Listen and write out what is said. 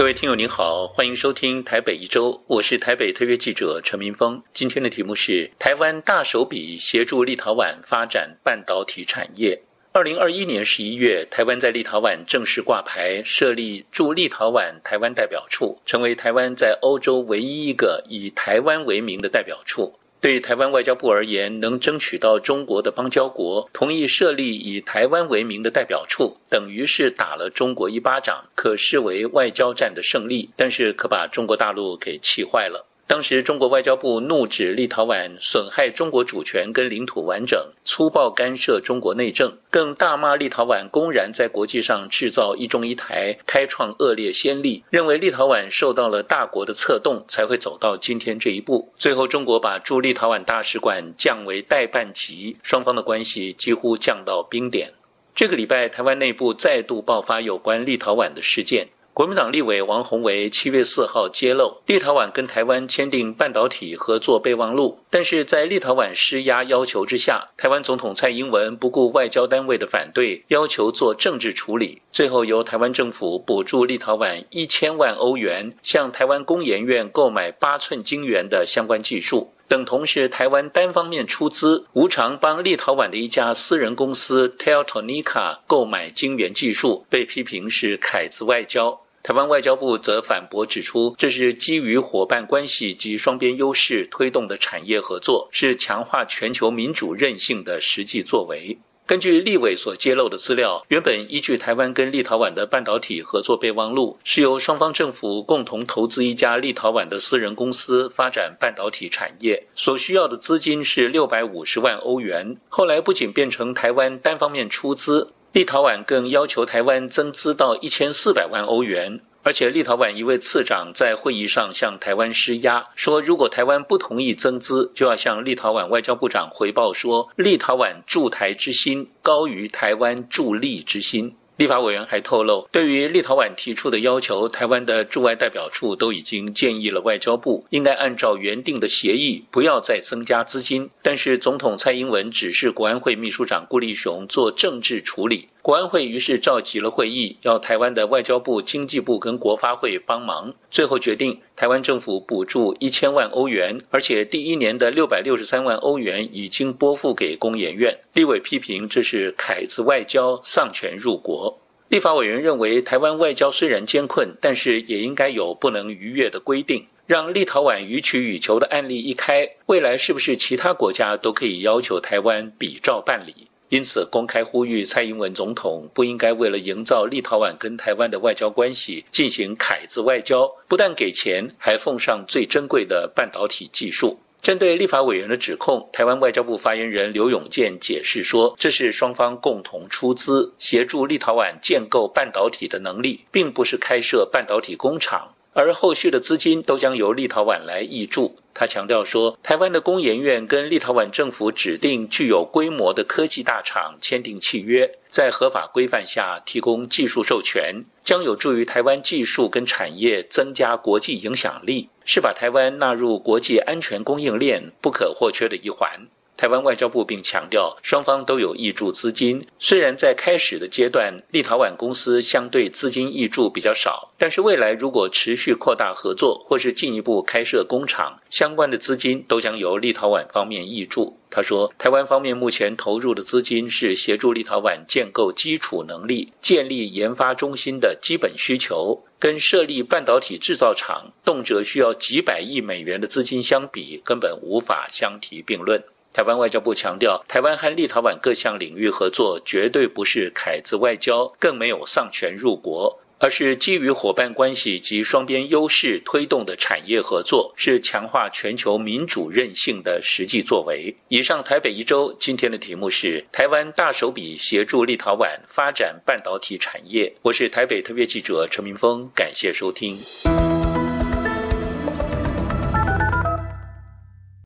各位听友您好，欢迎收听台北一周，我是台北特约记者陈明峰。今天的题目是台湾大手笔协助立陶宛发展半导体产业。二零二一年十一月，台湾在立陶宛正式挂牌设立驻立陶宛台湾代表处，成为台湾在欧洲唯一一个以台湾为名的代表处。对台湾外交部而言，能争取到中国的邦交国同意设立以台湾为名的代表处，等于是打了中国一巴掌，可视为外交战的胜利，但是可把中国大陆给气坏了。当时，中国外交部怒指立陶宛损害中国主权跟领土完整，粗暴干涉中国内政，更大骂立陶宛公然在国际上制造一中一台，开创恶劣先例，认为立陶宛受到了大国的策动，才会走到今天这一步。最后，中国把驻立陶宛大使馆降为代办级，双方的关系几乎降到冰点。这个礼拜，台湾内部再度爆发有关立陶宛的事件。国民党立委王宏维七月四号揭露，立陶宛跟台湾签订半导体合作备忘录，但是在立陶宛施压要求之下，台湾总统蔡英文不顾外交单位的反对，要求做政治处理，最后由台湾政府补助立陶宛一千万欧元，向台湾工研院购买八寸晶圆的相关技术。等同是台湾单方面出资，无偿帮立陶宛的一家私人公司 Teltonika 购买晶圆技术，被批评是凯子外交。台湾外交部则反驳指出，这是基于伙伴关系及双边优势推动的产业合作，是强化全球民主韧性的实际作为。根据立委所揭露的资料，原本依据台湾跟立陶宛的半导体合作备忘录，是由双方政府共同投资一家立陶宛的私人公司发展半导体产业，所需要的资金是六百五十万欧元。后来不仅变成台湾单方面出资，立陶宛更要求台湾增资到一千四百万欧元。而且，立陶宛一位次长在会议上向台湾施压，说如果台湾不同意增资，就要向立陶宛外交部长回报说，立陶宛驻台之心高于台湾驻立之心。立法委员还透露，对于立陶宛提出的要求，台湾的驻外代表处都已经建议了外交部，应该按照原定的协议，不要再增加资金。但是，总统蔡英文指示国安会秘书长顾立雄做政治处理。国安会于是召集了会议，要台湾的外交部、经济部跟国发会帮忙。最后决定，台湾政府补助一千万欧元，而且第一年的六百六十三万欧元已经拨付给工研院。立委批评这是凯子外交，丧权入国。立法委员认为，台湾外交虽然艰困，但是也应该有不能逾越的规定，让立陶宛予取予求的案例一开，未来是不是其他国家都可以要求台湾比照办理？因此，公开呼吁蔡英文总统不应该为了营造立陶宛跟台湾的外交关系进行凯子外交，不但给钱，还奉上最珍贵的半导体技术。针对立法委员的指控，台湾外交部发言人刘永健解释说，这是双方共同出资协助立陶宛建构半导体的能力，并不是开设半导体工厂。而后续的资金都将由立陶宛来挹注。他强调说，台湾的工研院跟立陶宛政府指定具有规模的科技大厂签订契约，在合法规范下提供技术授权，将有助于台湾技术跟产业增加国际影响力，是把台湾纳入国际安全供应链不可或缺的一环。台湾外交部并强调，双方都有挹注资金。虽然在开始的阶段，立陶宛公司相对资金挹注比较少，但是未来如果持续扩大合作，或是进一步开设工厂，相关的资金都将由立陶宛方面挹注。他说，台湾方面目前投入的资金是协助立陶宛建构基础能力、建立研发中心的基本需求，跟设立半导体制造厂动辄需要几百亿美元的资金相比，根本无法相提并论。台湾外交部强调，台湾和立陶宛各项领域合作绝对不是凯子外交，更没有丧权入国，而是基于伙伴关系及双边优势推动的产业合作，是强化全球民主韧性的实际作为。以上台北一周今天的题目是台湾大手笔协助立陶宛发展半导体产业。我是台北特约记者陈明峰，感谢收听。